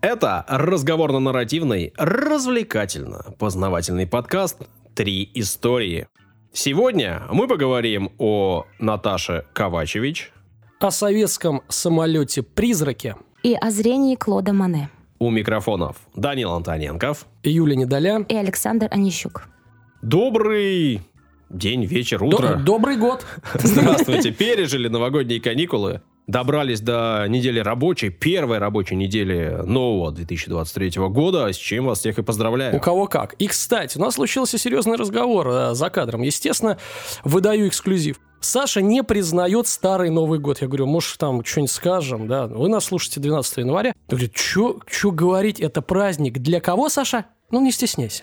Это разговорно-нарративный, развлекательно-познавательный подкаст «Три истории». Сегодня мы поговорим о Наташе Ковачевич, о советском самолете-призраке и о зрении Клода Мане. У микрофонов Данил Антоненков, Юлия Недоля и Александр Онищук. Добрый день, вечер, утро. Добрый год. Здравствуйте. Пережили новогодние каникулы добрались до недели рабочей, первой рабочей недели нового 2023 года, с чем вас всех и поздравляю. У кого как. И, кстати, у нас случился серьезный разговор э, за кадром. Естественно, выдаю эксклюзив. Саша не признает старый Новый год. Я говорю, может, там что-нибудь скажем, да? Вы нас слушаете 12 января. Он говорит, что говорить, это праздник. Для кого, Саша? Ну, не стесняйся.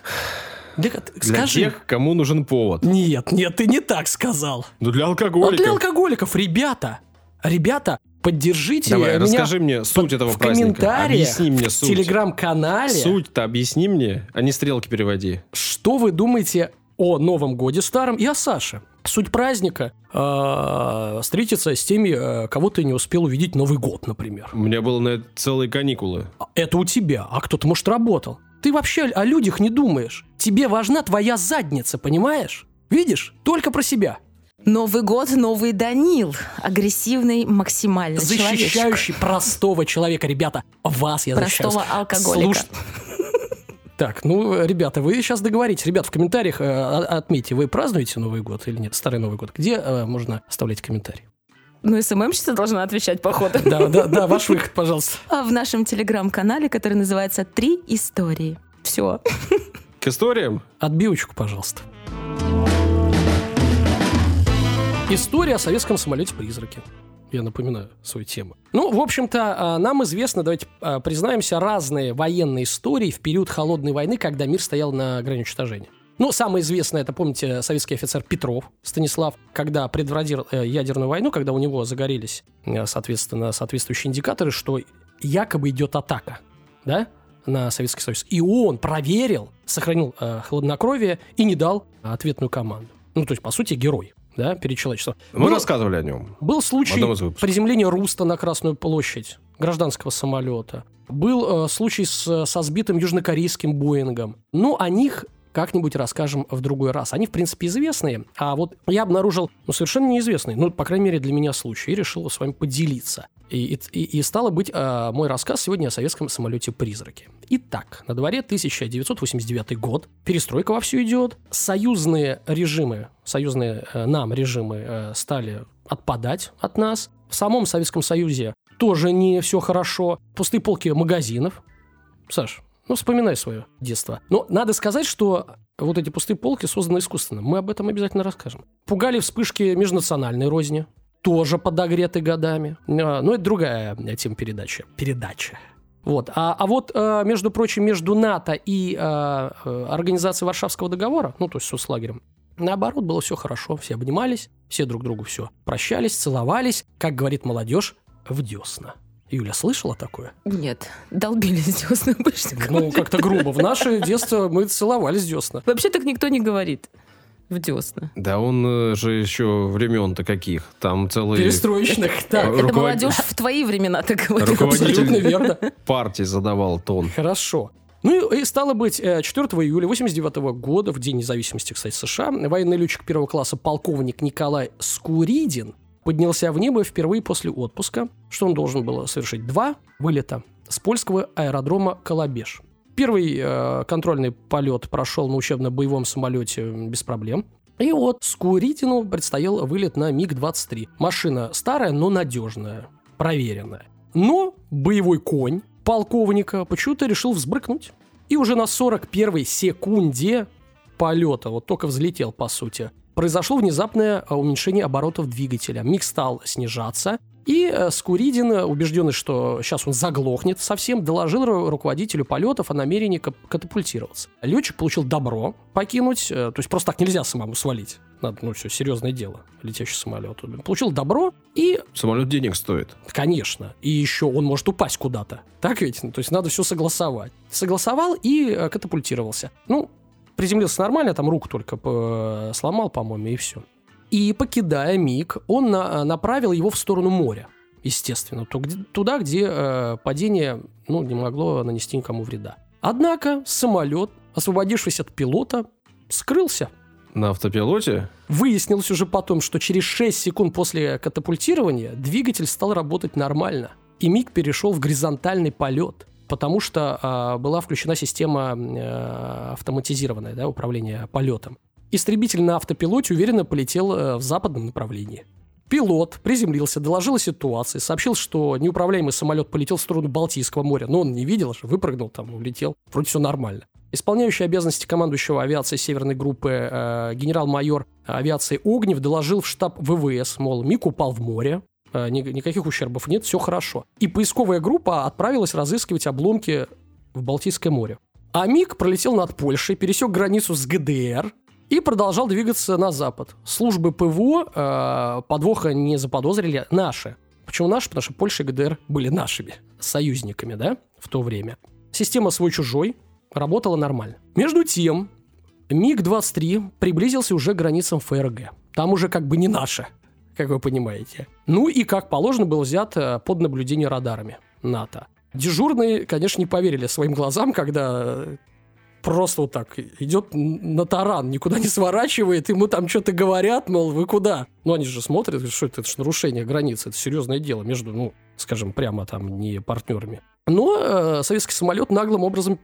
Для, для скажи. тех, кому нужен повод. Нет, нет, ты не так сказал. Ну, для алкоголиков. А для алкоголиков, ребята, ребята, поддержите Давай, меня расскажи мне суть этого в праздника. комментариях, объясни мне суть. в телеграм-канале. Суть-то объясни мне, а не стрелки переводи. Что вы думаете о Новом Годе Старом и о Саше? Суть праздника э, встретиться с теми, э, кого ты не успел увидеть Новый год, например. У меня было на это целые каникулы. Это у тебя, а кто-то, может, работал. Ты вообще о людях не думаешь. Тебе важна твоя задница, понимаешь? Видишь? Только про себя. Новый год, новый Данил. Агрессивный максимально Защищающий человечек. простого человека. Ребята, вас я защищаю. Простого алкоголика. Слуш... Так, ну, ребята, вы сейчас договоритесь. Ребят, в комментариях э, отметьте, вы празднуете Новый год или нет, Старый Новый год. Где э, можно оставлять комментарий? Ну, СММщица должна отвечать, походу. Да, да, да, ваш выход, пожалуйста. А в нашем телеграм-канале, который называется «Три истории». Все. К историям? Отбивочку, пожалуйста. История о советском самолете-призраке. Я напоминаю свою тему. Ну, в общем-то, а, нам известно, давайте а, признаемся, разные военные истории в период Холодной войны, когда мир стоял на грани уничтожения. Ну, самое известное, это, помните, советский офицер Петров Станислав, когда предводил э, ядерную войну, когда у него загорелись, э, соответственно, соответствующие индикаторы, что якобы идет атака, да, на Советский Союз. И он проверил, сохранил э, хладнокровие и не дал ответную команду. Ну, то есть, по сути, герой да, перед человечеством. Мы был, рассказывали о нем. Был случай приземления Руста на Красную площадь гражданского самолета. Был э, случай с, со сбитым южнокорейским Боингом. Ну, о них как-нибудь расскажем в другой раз. Они, в принципе, известные, а вот я обнаружил ну, совершенно неизвестный, ну, по крайней мере, для меня случай, и решил с вами поделиться. И, и, и стало быть, э, мой рассказ сегодня о советском самолете-призраке. Итак, на дворе 1989 год, перестройка вовсю идет, союзные режимы, союзные э, нам режимы э, стали отпадать от нас. В самом Советском Союзе тоже не все хорошо. Пустые полки магазинов. Саш, ну, вспоминай свое детство. Но надо сказать, что вот эти пустые полки созданы искусственно. Мы об этом обязательно расскажем. Пугали вспышки межнациональной розни. Тоже подогреты годами. А, но это другая тема передачи. Передача. Вот. А, а вот, а, между прочим, между НАТО и а, э, Организацией Варшавского договора, ну, то есть с лагерем, наоборот, было все хорошо. Все обнимались, все друг другу все прощались, целовались, как говорит молодежь, в десна. Юля, слышала такое? Нет, долбились десна больше. Ну, как-то грубо. В наше детство мы целовались десна. Вообще так никто не говорит в десна. Да он э, же еще времен-то каких? Там целые... Перестроечных. Так. Это молодежь в твои времена так говорит. Руководитель верно. партии задавал тон. Хорошо. Ну и стало быть, 4 э, июля 89 года, в День независимости, кстати, США, военный летчик первого класса полковник Николай Скуридин поднялся в небо впервые после отпуска, что он должен был совершить два вылета с польского аэродрома Колобеж. Первый э, контрольный полет прошел на учебно-боевом самолете без проблем. И вот Скуритину предстоял вылет на МиГ-23. Машина старая, но надежная, проверенная. Но боевой конь полковника почему-то решил взбрыкнуть. И уже на 41-й секунде полета, вот только взлетел, по сути, произошло внезапное э, уменьшение оборотов двигателя. Миг стал снижаться, и э, Скуридин, убежденный, что сейчас он заглохнет совсем, доложил руководителю полетов о намерении катапультироваться. Летчик получил добро покинуть, э, то есть просто так нельзя самому свалить. Надо, ну все, серьезное дело, летящий самолет. Получил добро и... Самолет денег стоит. Конечно. И еще он может упасть куда-то. Так ведь? Ну, то есть надо все согласовать. Согласовал и катапультировался. Ну, приземлился нормально, там руку только по- сломал, по-моему, и все. И покидая МиГ, он на- направил его в сторону моря. естественно, туда, где э, падение ну, не могло нанести никому вреда. Однако самолет, освободившись от пилота, скрылся. На автопилоте? Выяснилось уже потом, что через 6 секунд после катапультирования двигатель стал работать нормально. И МиГ перешел в горизонтальный полет, потому что э, была включена система э, автоматизированная, да, управления полетом. Истребитель на автопилоте уверенно полетел э, в западном направлении. Пилот приземлился, доложил о ситуации, сообщил, что неуправляемый самолет полетел в сторону Балтийского моря, но он не видел же, выпрыгнул там, улетел, вроде все нормально. Исполняющий обязанности командующего авиации Северной группы э, генерал-майор авиации Огнев доложил в штаб ВВС, мол, МиГ упал в море, никаких ущербов нет, все хорошо. И поисковая группа отправилась разыскивать обломки в Балтийское море. А МиГ пролетел над Польшей, пересек границу с ГДР, и продолжал двигаться на запад. Службы ПВО э, подвоха не заподозрили наши. Почему наши? Потому что Польша и ГДР были нашими союзниками, да, в то время. Система свой-чужой работала нормально. Между тем, МиГ-23 приблизился уже к границам ФРГ. Там уже как бы не наше, как вы понимаете. Ну и, как положено, был взят э, под наблюдение радарами НАТО. Дежурные, конечно, не поверили своим глазам, когда просто вот так идет на таран, никуда не сворачивает, ему там что-то говорят, мол, вы куда? Ну, они же смотрят, что это, это же нарушение границы, это серьезное дело между, ну, скажем, прямо там не партнерами. Но э, советский самолет наглым образом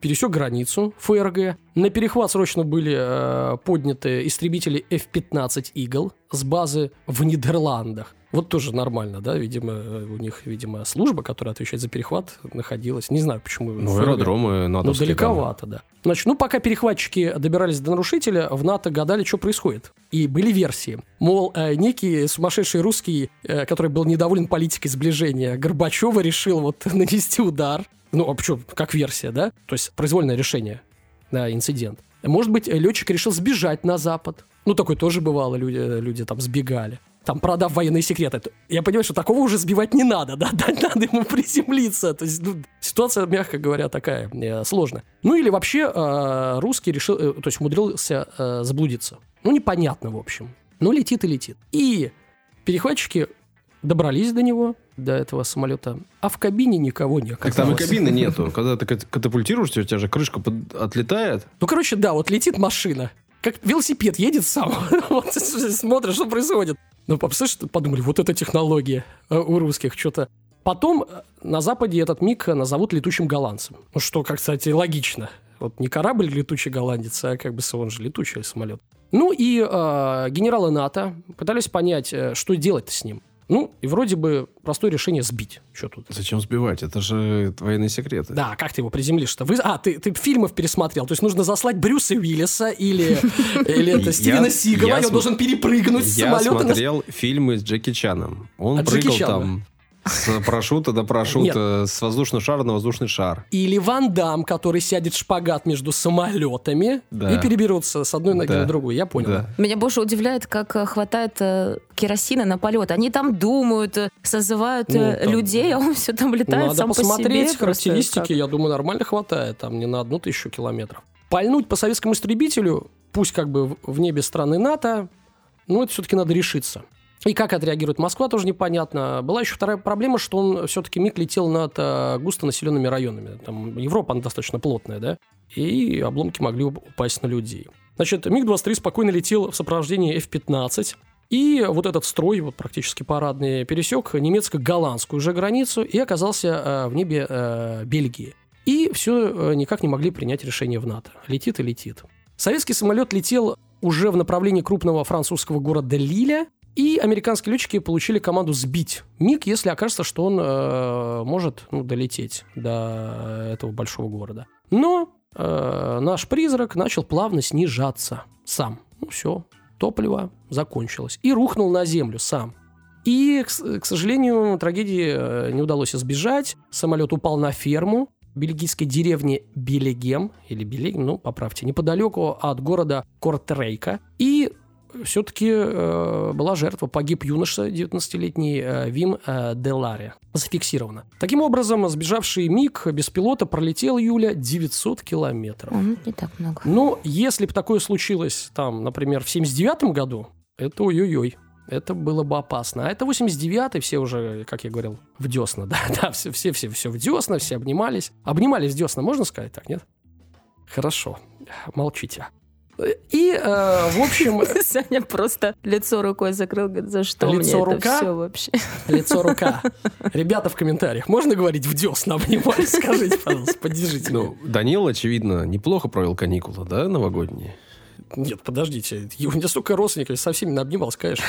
пересек границу ФРГ. На перехват срочно были э, подняты истребители F-15 Eagle с базы в Нидерландах. Вот тоже нормально, да, видимо, у них, видимо, служба, которая отвечает за перехват, находилась. Не знаю, почему. Ну, аэродромы НАТО. Ну, далековато, да. Значит, ну, пока перехватчики добирались до нарушителя, в НАТО гадали, что происходит. И были версии. Мол, э, некий сумасшедший русский, э, который был недоволен политикой сближения Горбачева, решил вот нанести удар. Ну, а почему? Как версия, да? То есть произвольное решение, да, инцидент. Может быть, летчик решил сбежать на Запад. Ну, такое тоже бывало, люди, люди там сбегали там, продав военные секреты. Я понимаю, что такого уже сбивать не надо, да, надо ему приземлиться. То есть, ну, ситуация, мягко говоря, такая э, сложная. Ну, или вообще э, русский решил, э, то есть умудрился э, заблудиться. Ну, непонятно, в общем. Ну, летит и летит. И перехватчики добрались до него, до этого самолета, а в кабине никого не оказалось. Так там и кабины нету. Когда ты катапультируешься, у тебя же крышка под... отлетает. Ну, короче, да, вот летит машина, как велосипед едет сам. вот смотришь, что происходит. Ну, представляешь, подумали, вот эта технология э, у русских что-то. Потом э, на Западе этот миг назовут летучим голландцем. Ну, что, как, кстати, логично. Вот не корабль летучий голландец, а как бы он же летучий самолет. Ну и э, генералы НАТО пытались понять, э, что делать с ним. Ну, и вроде бы простое решение сбить. Что тут? Зачем сбивать? Это же военные секреты. Да, как ты его приземлишь-то? Вы... А, ты, ты фильмов пересмотрел. То есть нужно заслать Брюса Уиллиса или, или это Стивена Сигала, и он должен перепрыгнуть с самолета. Я смотрел фильмы с Джеки Чаном. Он а прыгал там с парашюта до парашюта, Нет. с воздушного шара на воздушный шар. Или Ван Дам, который сядет в шпагат между самолетами да. и переберутся с одной ноги да. на другую. Я понял. Да. Меня больше удивляет, как э, хватает э, керосина на полет. Они там думают, э, созывают ну, там, людей, а он все там летает Надо сам посмотреть по себе. характеристики, я думаю, нормально хватает. Там не на одну тысячу километров. Пальнуть по советскому истребителю, пусть как бы в небе страны НАТО, ну, это все-таки надо решиться. И как отреагирует Москва, тоже непонятно. Была еще вторая проблема, что он все-таки МиГ летел над э, густонаселенными районами. Там Европа, она достаточно плотная, да? И обломки могли упасть на людей. Значит, МиГ-23 спокойно летел в сопровождении F-15. И вот этот строй, вот практически парадный, пересек немецко-голландскую уже границу и оказался э, в небе э, Бельгии. И все никак не могли принять решение в НАТО. Летит и летит. Советский самолет летел уже в направлении крупного французского города Лиля, и американские летчики получили команду сбить МиГ, если окажется, что он э, может ну, долететь до этого большого города. Но э, наш призрак начал плавно снижаться сам. Ну все, топливо закончилось. И рухнул на землю сам. И, к, к сожалению, трагедии э, не удалось избежать. Самолет упал на ферму бельгийской деревни Белегем, или Белегем, ну, поправьте, неподалеку от города Кортрейка. И все-таки э, была жертва. Погиб юноша, 19-летний э, Вим э, Деларе. Зафиксировано. Таким образом, сбежавший МиГ без пилота пролетел Юля 900 километров. Mm, не так много. Но если бы такое случилось, там, например, в 79 году, это ой-ой-ой. это было бы опасно. А это 89-й, все уже, как я говорил, в десна, да, да, все, все, все, все в десна, все обнимались. Обнимались в десна, можно сказать так, нет? Хорошо, молчите. И, э, в общем... Саня просто лицо рукой закрыл, говорит, за что лицо мне рука, это все вообще? Лицо рука. Ребята в комментариях, можно говорить в десна обнимались? Скажите, пожалуйста, поддержите. Ну, Данил, очевидно, неплохо провел каникулы, да, новогодние? Нет, подождите. У меня столько родственников, со всеми обнимался, конечно.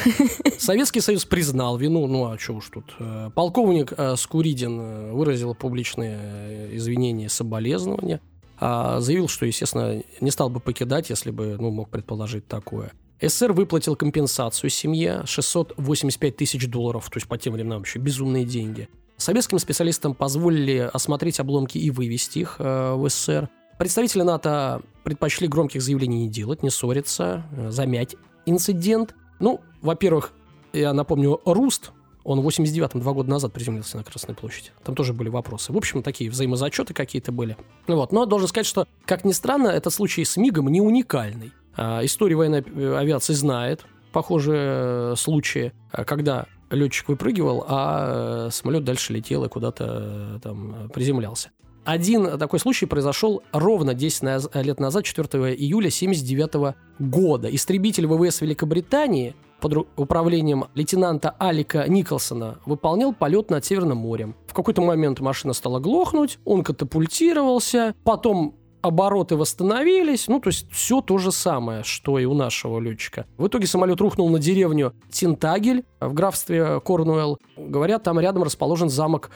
Советский Союз признал вину, ну а что уж тут. Э, полковник э, Скуридин э, выразил публичные извинения и соболезнования. А заявил, что, естественно, не стал бы покидать, если бы ну, мог предположить такое. СССР выплатил компенсацию семье 685 тысяч долларов, то есть по тем временам еще безумные деньги. Советским специалистам позволили осмотреть обломки и вывести их э, в СССР. Представители НАТО предпочли громких заявлений не делать, не ссориться, э, замять инцидент. Ну, во-первых, я напомню, Руст, он в 89-м, два года назад приземлился на Красной площади. Там тоже были вопросы. В общем, такие взаимозачеты какие-то были. Вот. Но должен сказать, что, как ни странно, этот случай с МИГом не уникальный. А, история военной э, авиации знает похожие э, случаи, а, когда летчик выпрыгивал, а самолет дальше летел и куда-то там приземлялся. Один такой случай произошел ровно 10 лет назад, 4 июля 1979 года. Истребитель ВВС Великобритании под управлением лейтенанта Алика Николсона выполнял полет над Северным морем. В какой-то момент машина стала глохнуть, он катапультировался, потом обороты восстановились, ну, то есть все то же самое, что и у нашего летчика. В итоге самолет рухнул на деревню Тинтагель в графстве Корнуэлл. Говорят, там рядом расположен замок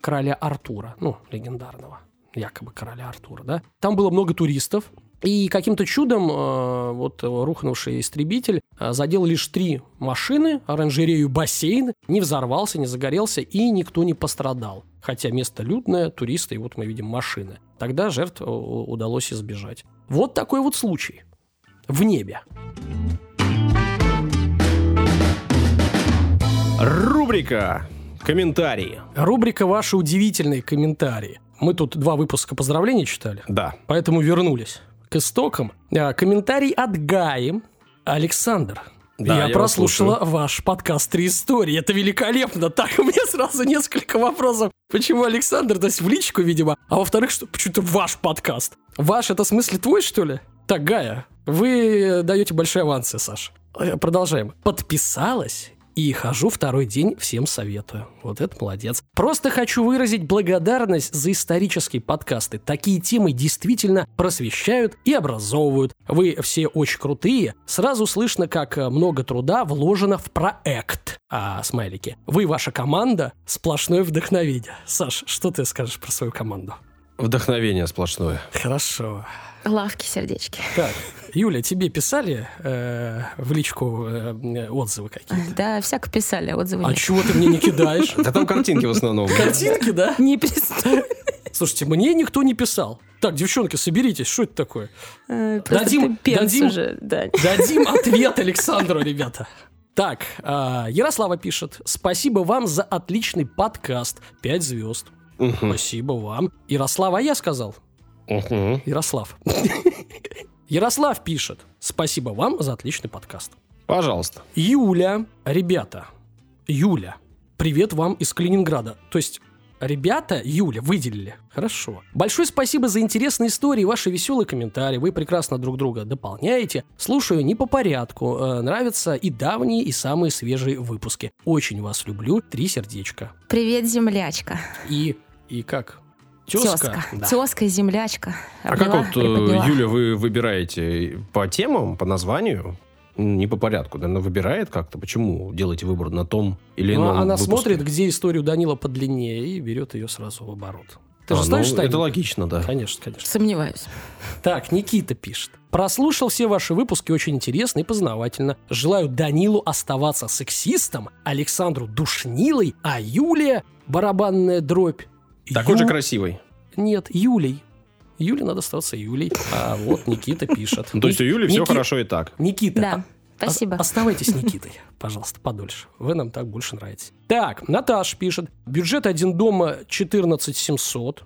короля Артура, ну, легендарного, якобы короля Артура, да. Там было много туристов, и каким-то чудом э, вот рухнувший истребитель э, задел лишь три машины, оранжерею, бассейн, не взорвался, не загорелся, и никто не пострадал. Хотя место людное, туристы, и вот мы видим машины. Тогда жертв э, удалось избежать. Вот такой вот случай. В небе. Рубрика «Комментарии». Рубрика «Ваши удивительные комментарии». Мы тут два выпуска поздравлений читали. Да. Поэтому вернулись к истокам. А, комментарий от Гаи. Александр, Да, я, я прослушала ваш подкаст «Три истории». Это великолепно. Так, у меня сразу несколько вопросов. Почему Александр? То есть в личку, видимо. А во-вторых, что почему-то ваш подкаст. Ваш это в смысле твой, что ли? Так, Гая, вы даете большие авансы, Саш. Продолжаем. Подписалась и хожу второй день, всем советую. Вот это молодец. Просто хочу выразить благодарность за исторические подкасты. Такие темы действительно просвещают и образовывают. Вы все очень крутые. Сразу слышно, как э, много труда вложено в проект. А, смайлики. Вы, ваша команда, сплошное вдохновение. Саш, что ты скажешь про свою команду? Вдохновение сплошное. Хорошо. Лавки, сердечки. Так, Юля, тебе писали э, в личку э, отзывы какие-то? Да, всяко писали отзывы. А нет. чего ты мне не кидаешь? Да там картинки в основном. Картинки, да? Не пристой. Слушайте, мне никто не писал. Так, девчонки, соберитесь, что это такое? Э, Просто Дадим- дадим- уже, да. Дадим ответ Александру, ребята. Так, а, Ярослава пишет. Спасибо вам за отличный подкаст. Пять звезд. Спасибо вам. Ярослава, а я сказал? Мгм. Ярослав. Ярослав пишет. Спасибо вам за отличный подкаст. Пожалуйста. Юля, ребята, Юля, привет вам из Калининграда. То есть Ребята, Юля, выделили. Хорошо. Большое спасибо за интересные истории, ваши веселые комментарии. Вы прекрасно друг друга дополняете. Слушаю не по порядку. Э, нравятся и давние, и самые свежие выпуски. Очень вас люблю. Три сердечка. Привет, землячка. И, и как? Тезка? Тезка. Да. Тезка и землячка. А как Обняла, вот, э, приподняла. Юля, вы выбираете по темам, по названию? Не по порядку, наверное, выбирает как-то. Почему делаете выбор на том или Ну, ином она выпуске? смотрит, где историю Данила подлиннее, и берет ее сразу в оборот. Ты А, же знаешь, ну, Таня? Это логично, да. Конечно, конечно. Сомневаюсь. Так, Никита пишет. Прослушал все ваши выпуски, очень интересно и познавательно. Желаю Данилу оставаться сексистом, Александру душнилой, а Юлия барабанная дробь. Такой Ю- же красивый. Нет, Юлей. Юле надо оставаться Юлей. А вот Никита пишет. То есть у Юли все хорошо и так. Никита, Да, спасибо. Ос- оставайтесь Никитой, пожалуйста, подольше. Вы нам так больше нравитесь. Так, Наташ пишет. Бюджет один дома 14 700.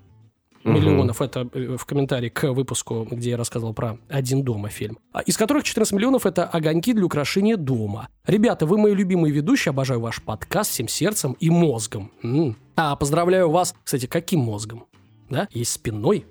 Миллионов, это э, в комментарии к выпуску, где я рассказывал про «Один дома» фильм, А, из которых 14 миллионов – это огоньки для украшения дома. Ребята, вы мои любимые ведущие, обожаю ваш подкаст всем сердцем и мозгом. М. А, поздравляю вас, кстати, каким мозгом? Да, есть спинной,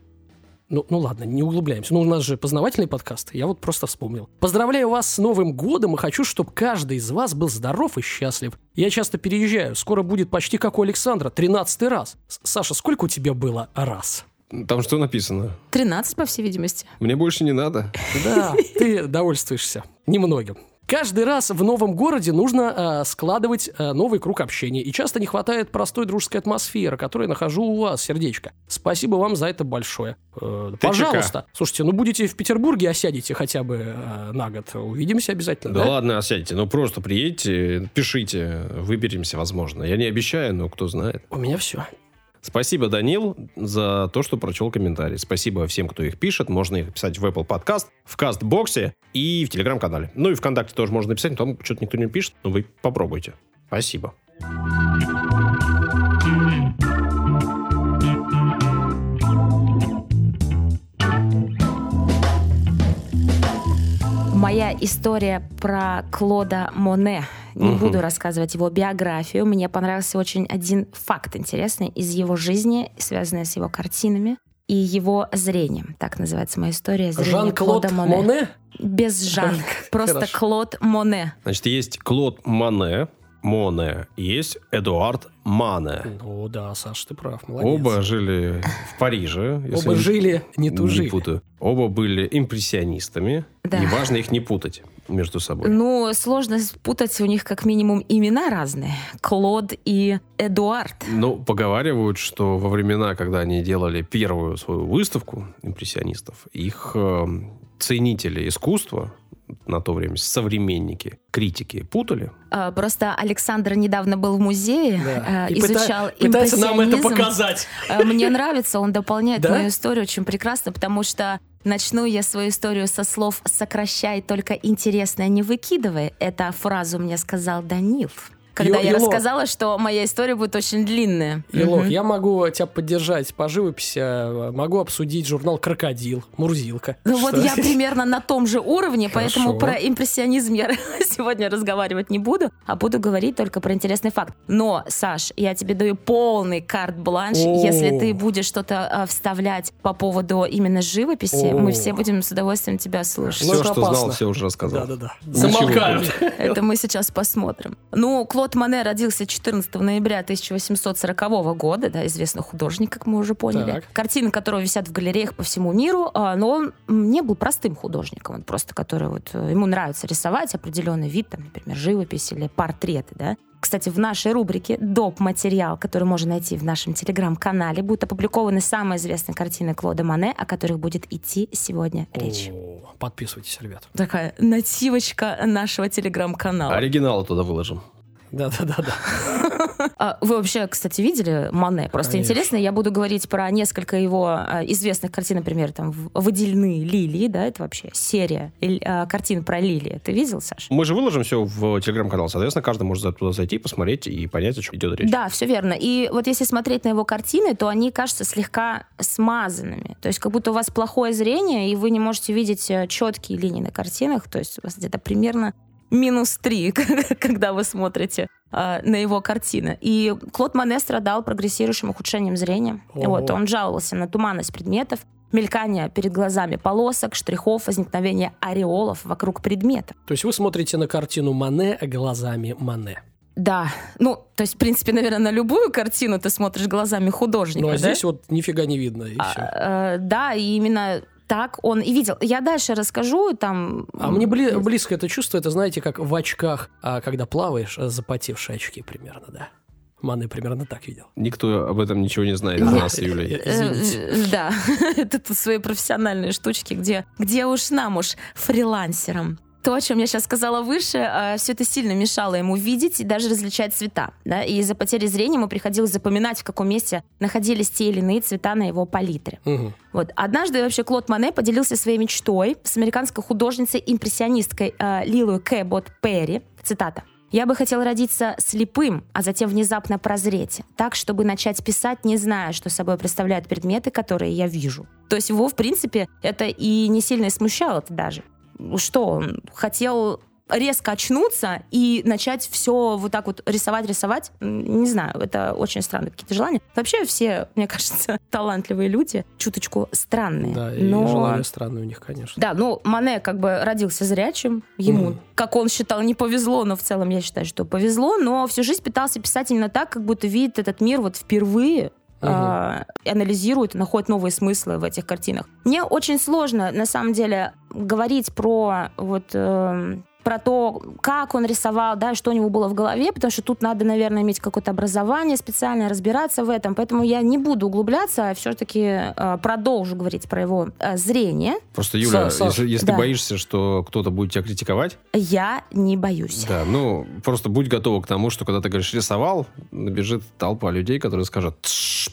ну, ну ладно, не углубляемся. Ну, у нас же познавательный подкаст. Я вот просто вспомнил. Поздравляю вас с Новым годом и хочу, чтобы каждый из вас был здоров и счастлив. Я часто переезжаю. Скоро будет почти как у Александра. Тринадцатый раз. С- Саша, сколько у тебя было раз? Там что написано? 13, по всей видимости. Мне больше не надо. Да, ты довольствуешься. Немногим. Каждый раз в новом городе нужно э, складывать э, новый круг общения. И часто не хватает простой дружеской атмосферы, которую я нахожу у вас, сердечко. Спасибо вам за это большое. Э, Ты пожалуйста. Слушайте, ну будете в Петербурге, осядете хотя бы э, на год. Увидимся обязательно. Да, ладно, осядьте. Ну просто приедьте, пишите, выберемся, возможно. Я не обещаю, но кто знает. У меня все. Спасибо, Данил, за то, что прочел комментарии. Спасибо всем, кто их пишет. Можно их писать в Apple Podcast, в Кастбоксе и в Телеграм-канале. Ну и ВКонтакте тоже можно написать, там что-то никто не пишет, но вы попробуйте. Спасибо. Моя история про Клода Моне. Не Мгм. буду рассказывать его биографию. Мне понравился очень один факт интересный из его жизни, связанный с его картинами и его зрением. Так называется моя история. Зрение Жан-Клод Клода Моне. Моне? Без Жан. Просто Хорошо. Клод Моне. Значит, есть Клод Мане, Моне, есть Эдуард Мане. Ну да, Саш, ты прав, молодец. Оба жили в Париже. Оба не- жили, не не тужили. путаю. Оба были импрессионистами. Да. И важно их не путать между собой. Ну, сложно спутать, у них как минимум имена разные. Клод и Эдуард. Ну, поговаривают, что во времена, когда они делали первую свою выставку импрессионистов, их э, ценители искусства на то время, современники, критики путали. А, Просто Александр недавно был в музее, Да. э, И пыта- изучал пытается нам это показать. Э, Мне нравится, он дополняет Да? мою историю очень прекрасно, потому что начну я свою историю со слов «сокращай, только интересное не выкидывай». Эту фразу мне сказал Данил. Когда Ё- я рассказала, что моя история будет очень длинная. Елок, Мгм. я могу тебя поддержать по живописи, э, могу обсудить журнал «Крокодил», «Мурзилка». Ну вот Что? я примерно на том же уровне, поэтому про импрессионизм я сегодня разговаривать не буду, а буду говорить только про интересный факт. Но, Саш, я тебе даю полный карт-бланш. Если ты будешь что-то а, вставлять по поводу именно живописи, мы все будем с удовольствием тебя слушать. Все, что знал, все уже рассказал. Да-да-да. Замолкают. Это мы сейчас посмотрим. Ну, Клод Мане родился 14 ноября 1840 года, да, известный художник, как мы уже поняли. Так. Картины которого висят в галереях по всему миру, а, но он не был простым художником, он просто, который вот, э, ему нравится рисовать определенный вид, там, например, живопись или портреты, да. Кстати, в нашей рубрике доп. материал, который можно найти в нашем телеграм-канале, будут опубликованы самые известные картины Клода Мане, о которых будет идти сегодня речь. О, Подписывайтесь, ребят. Такая нативочка нашего телеграм-канала. Оригиналы туда выложим. Да-да-да. А Вы вообще, кстати, видели Мане? Просто Конечно. интересно, я буду говорить про несколько его а, известных картин, например, там «В- «Водяные лилии», да, это вообще серия а, картин про лилии. Ты видел, Саш? Мы же выложим все в телеграм-канал. Соответственно, каждый может туда зайти, посмотреть и понять, о чем идет речь. Да, все верно. И вот если смотреть на его картины, то они кажутся слегка смазанными. То есть как будто у вас плохое зрение, и вы не можете видеть э, четкие линии на картинах. То есть у вас где-то примерно минус три, когда вы смотрите а, на его картины. И Клод Мане страдал прогрессирующим ухудшением зрения. Ого. Вот, он жаловался на туманность предметов, мелькание перед глазами полосок, штрихов, возникновение ореолов вокруг предмета. То есть вы смотрите на картину Мане глазами Мане. Да, ну, то есть, в принципе, наверное, на любую картину ты смотришь глазами художника, Ну а да? здесь вот нифига не видно, и А, все. э, да, и именно так он и видел. Я дальше расскажу, там... А мне бли- близко это чувство, это знаете, как в очках, а, когда плаваешь, а, запотевшие очки примерно, да. Маны примерно так видел. Никто об этом ничего не знает из нас с Юлей. Извините. Э, Да, это свои профессиональные штучки, где, где уж нам уж фрилансерам. То, о чем я сейчас сказала выше, все это сильно мешало ему видеть и даже различать цвета. Да? И из-за потери зрения ему приходилось запоминать, в каком месте находились те или иные цвета на его палитре. Мгм. Вот. Однажды вообще Клод Мане поделился своей мечтой с американской художницей-импрессионисткой э, Лилой Кэбот Перри. Цитата. Я бы хотел родиться слепым, а затем внезапно прозреть, так, чтобы начать писать, не зная, что собой представляют предметы, которые я вижу. То есть его, в принципе, это и не сильно смущало даже. Что он хотел резко очнуться и начать все вот так вот рисовать, рисовать, не знаю, это очень странные какие-то желания. Вообще все, мне кажется, талантливые люди, чуточку странные. Да, но... и желания странные у них, конечно. Да, ну, Мане как бы родился зрячим, ему, mm. как он считал, не повезло, но в целом я считаю, что повезло, но всю жизнь пытался писать именно так, как будто видит этот мир вот впервые, угу. э, анализирует, находит новые смыслы в этих картинах. Мне очень сложно, на самом деле, говорить про вот э, про то, как он рисовал, да, что у него было в голове, потому что тут надо, наверное, иметь какое-то образование специальное, разбираться в этом. Поэтому я не буду углубляться, а все-таки э, продолжу говорить про его э, зрение. Просто, Юля, Са, если, если да. ты боишься, что кто-то будет тебя критиковать... Я не боюсь. Да, ну, просто будь готова к тому, что когда ты говоришь «рисовал», набежит толпа людей, которые скажут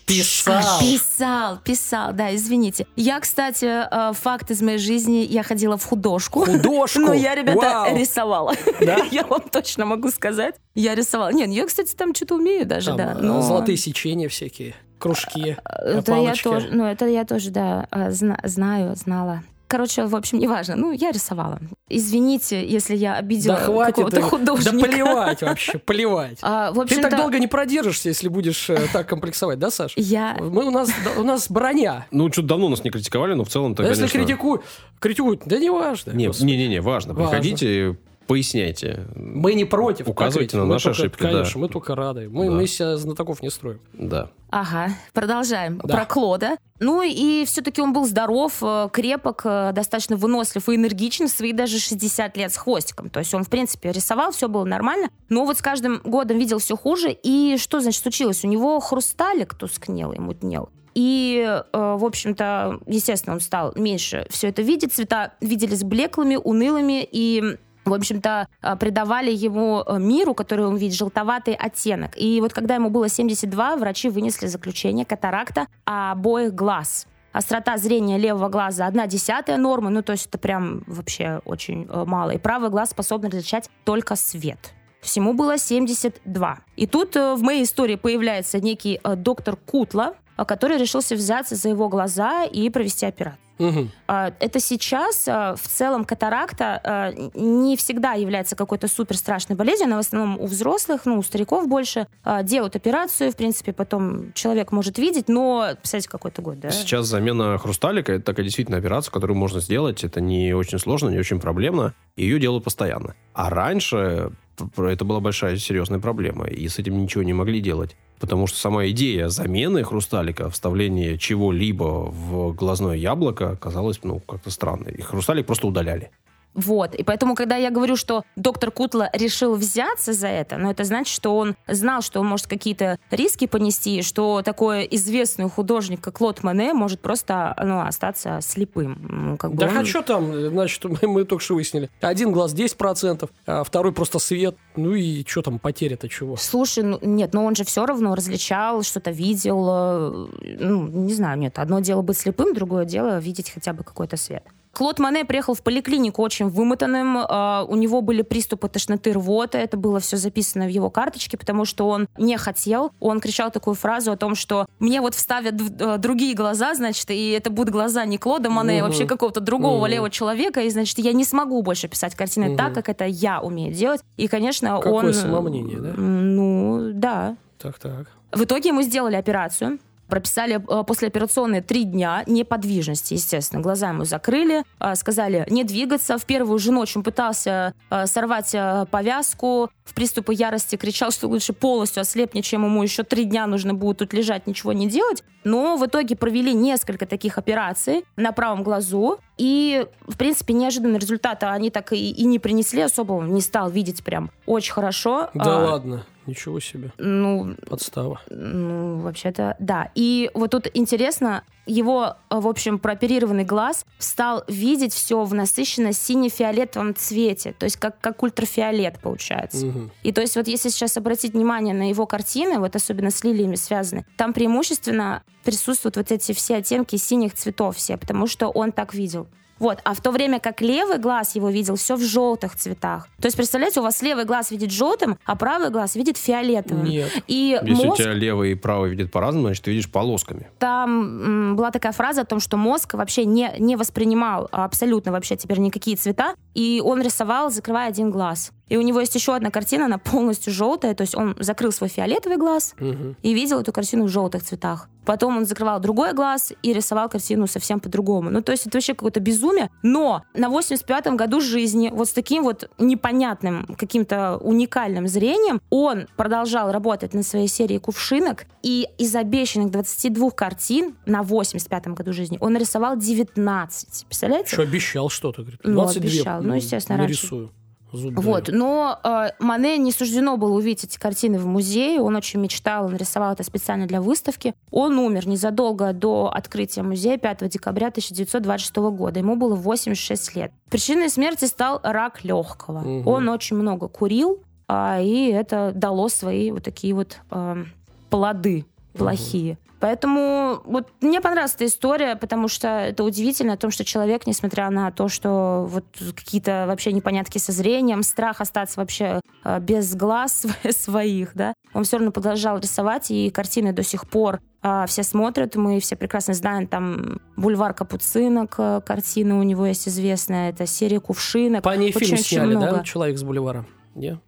«писал». Писал, писал, да, извините. Я, кстати, э, факт из моей жизни, я ходила в художку. Художку? Но я, ребята, рисовала. Да? я вам точно могу сказать. Я рисовала. Нет, ну я, кстати, там что-то умею даже, там, да. Э, но... Золотые сечения всякие, кружки, Это я тоже, ну, это я тоже, да, а, знаю, знала. Короче, в общем, неважно. Ну, я рисовала. Извините, если я обидела да какого-то художника. Да плевать вообще, плевать. А, в Ты так долго не продержишься, если будешь э, так комплексовать, да, Саша? Я... Мы, у, нас, у нас броня. Ну, что-то давно нас не критиковали, но в целом-то, конечно... Если критикуют, критикуют, да не важно. Не-не-не, важно. важно. Приходите, поясняйте. Мы не против. Указывайте на наши ошибки. Конечно, да. мы только рады. Мы, да. мы себя знатоков не строим. Да. Ага, продолжаем. Да. Про Клода. Ну и все-таки он был здоров, э, крепок, э, достаточно вынослив и энергичен в свои даже 60 лет с хвостиком. То есть он, в принципе, рисовал, все было нормально. Но вот с каждым годом видел все хуже. И что, значит, случилось? У него хрусталик тускнел и мутнел. И, э, в общем-то, естественно, он стал меньше все это видеть. Цвета виделись блеклыми, унылыми, и в общем-то, э, придавали ему э, миру, который он видит, желтоватый оттенок. И вот когда ему было 72, врачи вынесли заключение катаракта обоих глаз. Острота зрения левого глаза одна десятая нормы, ну то есть это прям вообще очень э, мало. И правый глаз способен различать только свет. Всему было 72. И тут в моей истории появляется некий доктор Кутла, который решился взяться за его глаза и провести операцию. Угу. Это сейчас а, в целом катаракта а, не всегда является какой-то супер страшной болезнью, она в основном у взрослых, ну, у стариков больше. Делают операцию, в принципе, потом человек может видеть, но, представьте, какой-то год, да? Сейчас замена хрусталика – это такая действительно операция, которую можно сделать. Это не очень сложно, не очень проблемно. Ее делают постоянно. А раньше это была большая серьезная проблема, и с этим ничего не могли делать. Потому что сама идея замены хрусталика, вставления чего-либо в глазное яблоко казалась, ну, как-то странной. И хрусталик просто удаляли. Вот. И поэтому, когда я говорю, что доктор Кутла решил взяться за это, ну, это значит, что он знал, что он может какие-то риски понести, что такой известный художник, как Клод Мане, может просто ну, остаться слепым. Ну, как бы да он... а что там, значит, мы, мы только что выяснили. Один глаз 10%, а второй просто свет. Ну и что там, потеря-то чего? Слушай, ну, нет, но он же все равно различал, что-то видел. Э, ну, не знаю, нет. Одно дело быть слепым, другое дело видеть хотя бы какой-то свет. Клод Мане приехал в поликлинику очень вымотанным. Uh, у него были приступы тошноты, рвоты. Это было все записано в его карточке, потому что он не хотел. Он кричал такую фразу о том, что мне вот вставят uh, другие глаза, значит, и это будут глаза не Клода Мане, угу. а вообще какого-то другого угу. левого человека, и, значит, я не смогу больше писать картины угу. так, как это я умею делать. И, конечно, Какое он... Какое самомнение, да? Ну, да. Так-так. В итоге ему сделали операцию прописали э, послеоперационные три дня неподвижности, естественно. Глаза ему закрыли, э, сказали не двигаться. В первую же ночь он пытался э, сорвать повязку, в приступы ярости кричал, что лучше полностью ослепнет, чем ему еще три дня нужно будет тут лежать, ничего не делать. Но в итоге провели несколько таких операций на правом глазу. И, в принципе, неожиданные результаты они так и, и не принесли особо. Он не стал видеть прям очень хорошо. Да а, ладно. Ничего себе. Ну, Подстава. Ну, вообще-то, да. И вот тут интересно, его, в общем, прооперированный глаз стал видеть все в насыщенно сине-фиолетовом цвете, то есть как, как ультрафиолет получается. Угу. И то есть вот если сейчас обратить внимание на его картины, вот особенно с лилиями связаны, там преимущественно присутствуют вот эти все оттенки синих цветов все, потому что он так видел. Вот. А в то время как левый глаз его видел все в желтых цветах. То есть, представляете, у вас левый глаз видит желтым, а правый глаз видит фиолетовым. Нет. И Если мозг у тебя левый и правый видят по-разному, значит, ты видишь полосками. там была такая фраза о том, что мозг вообще не, не воспринимал абсолютно вообще теперь никакие цвета, и он рисовал, закрывая один глаз. И у него есть еще одна картина, она полностью желтая, то есть он закрыл свой фиолетовый глаз Мгм. и видел эту картину в желтых цветах. Потом он закрывал другой глаз и рисовал картину совсем по-другому. Ну, то есть это вообще какое-то безумие. Но на 85-м году жизни вот с таким вот непонятным, каким-то уникальным зрением он продолжал работать на своей серии кувшинок. И из обещанных 22 картин на 85-м году жизни он нарисовал 19. Представляете? Еще обещал что-то. Говорит, Ну, 22 обещал. Ну, естественно, раньше. нарисую. Зуб. Вот, но э, Мане не суждено было увидеть эти картины в музее. Он очень мечтал, он рисовал это специально для выставки. Он умер незадолго до открытия музея 5 декабря 1926 года. Ему было 86 лет. Причиной смерти стал рак легкого. Мгм. Он очень много курил, а, и это дало свои вот такие вот э, плоды плохие. Поэтому вот мне понравилась эта история, потому что это удивительно о том, что человек, несмотря на то, что вот какие-то вообще непонятки со зрением, страх остаться вообще э, без глаз своих, да, он все равно продолжал рисовать, и картины до сих пор а, все смотрят, мы все прекрасно знаем, там «Бульвар Капуцинок» э, картина у него есть известная, это серия «Кувшинок». По ней фильм Очень-очень сняли, да? много. Человек с бульвара. Не?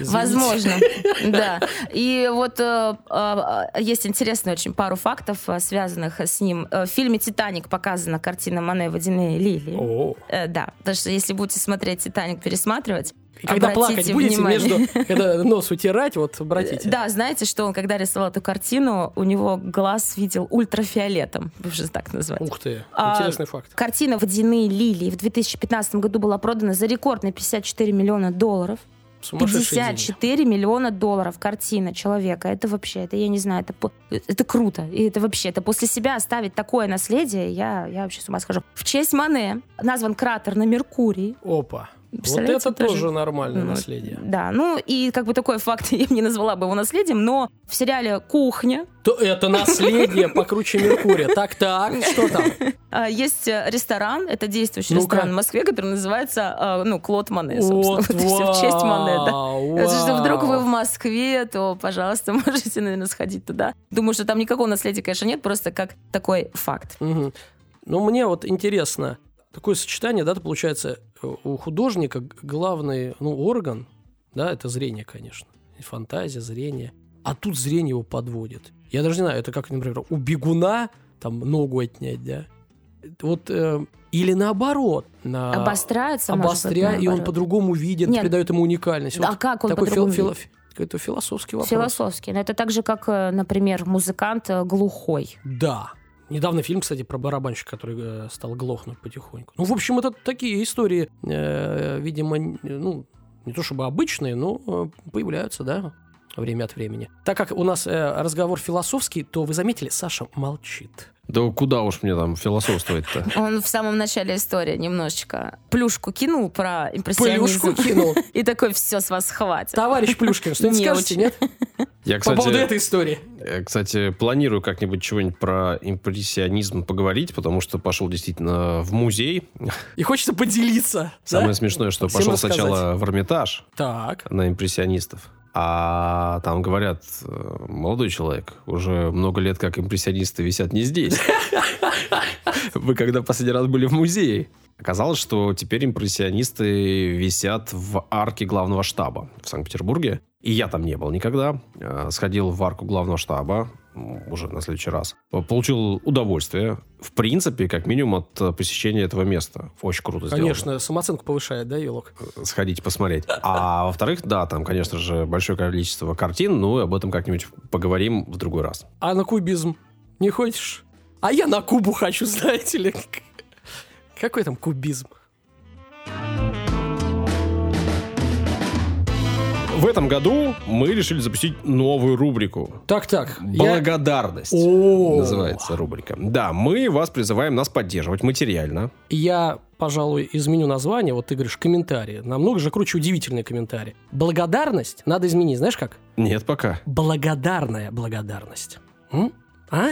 Извините. Возможно, да. И вот э, э, есть интересно очень пару фактов, э, связанных с ним. Э, В фильме «Титаник» показана картина Мане «Водяные лилии». О. Э, да, потому что если будете смотреть «Титаник», пересматривать, И когда обратите плакать будете внимание. между... Когда нос утирать, вот обратите. Да, знаете, что он, когда рисовал эту картину, у него глаз видел ультрафиолетом, вы же так назвать. Ух ты, А, интересный факт. Картина «Водяные лилии» в 2015 году была продана за рекордные 54 миллиона долларов. Сумасшедшие деньги. 54 миллиона долларов картина человека. Это вообще, это я не знаю, это, это круто. И это вообще, это после себя оставить такое наследие, я, я вообще с ума схожу. В честь Мане назван кратер на Меркурии. Опа. Вот это даже- тоже нормальное Ну, наследие. Да, ну и как бы такой факт я не назвала бы его наследием, но в сериале «Кухня» То это наследие покруче Меркурия. Так-так, что там? а, есть э, ресторан, это действующий ресторан в Москве, который называется, а, ну, Клод Мане, собственно. Вот, Вот в честь Мане, да. вау, Если вдруг вы в Москве, то, пожалуйста, можете, наверное, сходить туда. Думаю, что там никакого наследия, конечно, нет, просто как такой факт. Ну, мне вот интересно, такое сочетание, да, получается, у художника главный, ну, орган, да, это зрение, конечно. И фантазия, зрение. А тут зрение его подводит. Я даже не знаю, это как, например, у бегуна там ногу отнять, да? Вот, э, или наоборот. На... Обостряется, может быть, Обостря, и он по-другому видит, Нет. придает ему уникальность. А Вот как он такой по-другому фил- видит? какой-то философский вопрос. Философский. Но это так же, как, э, например, музыкант э, глухой. Да. Недавно фильм, кстати, про барабанщика, который э, стал глохнуть потихоньку. Ну, в общем, это такие истории, э, видимо, ну, не то чтобы обычные, но э, появляются, да, время от времени. Так как у нас э, разговор философский, то вы заметили, Саша молчит. Да куда уж мне там философствовать-то? Он в самом начале истории немножечко плюшку кинул про импрессионизм. Плюшку кинул. И такой, все, с вас хватит. Товарищ Плюшкин, что-нибудь Не скажете, нет? Я, По поводу кстати, этой истории. э, кстати, планирую как-нибудь чего-нибудь про импрессионизм поговорить, потому что пошел действительно в музей. И хочется поделиться. да? Самое смешное, что Всем пошел рассказать. сначала в Эрмитаж Так. на импрессионистов. А там говорят, э, молодой человек, уже много лет как импрессионисты висят не здесь. Вы когда последний раз были в музее? Оказалось, что теперь импрессионисты висят в арке главного штаба в Санкт-Петербурге. И я там не был никогда. Э, Сходил в арку главного штаба уже на следующий раз. Получил удовольствие, в принципе, как минимум от э, посещения этого места. Очень круто сделано Конечно, самооценку повышает, да, Елок? сходить посмотреть. А во-вторых, да, там, конечно же, большое количество картин, ну, об этом как-нибудь поговорим в другой раз. А на кубизм не хочешь? А я на Кубу хочу, знаете ли. Какой там кубизм? В этом году мы решили запустить новую рубрику. Так-так. я- Благодарность. О. Называется рубрика. Да, мы вас призываем нас поддерживать материально. Я, пожалуй, изменю название. Вот ты говоришь комментарии. Намного же круче удивительные комментарии. Благодарность надо изменить. Знаешь как? Нет, пока. Благодарная благодарность. М? А?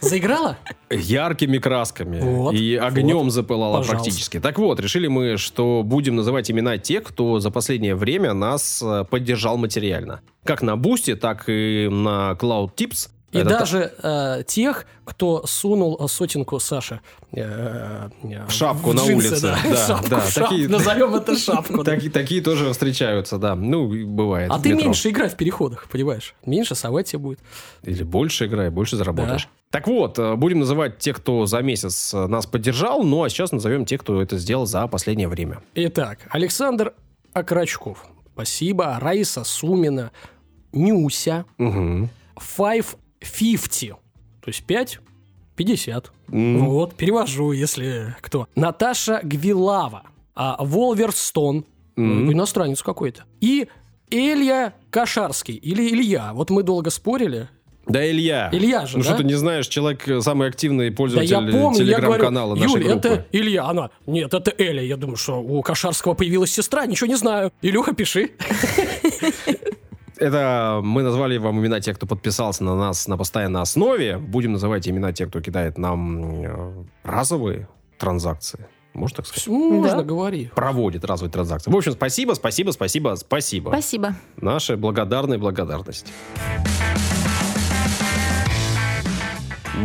Заиграла? яркими красками Вот, и огнем вот. запылала Пожалуйста. практически. Так вот, решили мы, что будем называть имена тех, кто за последнее время нас э, поддержал материально. Как на Boosty, так и на Cloud Tips. И Это та- даже э, тех, кто сунул э, сотенку Саши э, э, В шапку на джинсы, улице. Да, Да, шапку, да, в шапку. такие- Назовем это шапку. такие тоже встречаются, да. Ну, бывает. А в ты меньше играй в переходах, понимаешь? Меньше совать тебе будет. Или больше играй, больше заработаешь. Так вот, э, будем называть тех, кто за месяц э, нас поддержал, ну а сейчас назовем тех, кто это сделал за последнее время. Итак, Александр Окрачков. Спасибо. Раиса Сумина. Нюся. Угу. 550. То есть 5 50. М. Вот, перевожу, если кто. Наташа Гвилава. А, Волверстон. Ну, Иностранец какой-то. И Илья Кошарский. Или Илья. Вот мы долго спорили. Да, Илья. Илья же, Ну да? что ты не знаешь, человек самый активный Да пользователь я помню, я говорю, телеграм-канала нашей Юль, группы. это Илья. Она, нет, это Эля. Я думаю, что у Кошарского появилась сестра, ничего не знаю. Илюха, пиши. Это мы назвали вам имена тех, кто подписался на нас на постоянной основе. Будем называть имена тех, кто кидает нам э, разовые транзакции. Можно так сказать? Можно, Да. говори. Проводит разовые транзакции. В общем, спасибо, спасибо, спасибо, спасибо. Спасибо. Наша благодарная благодарность.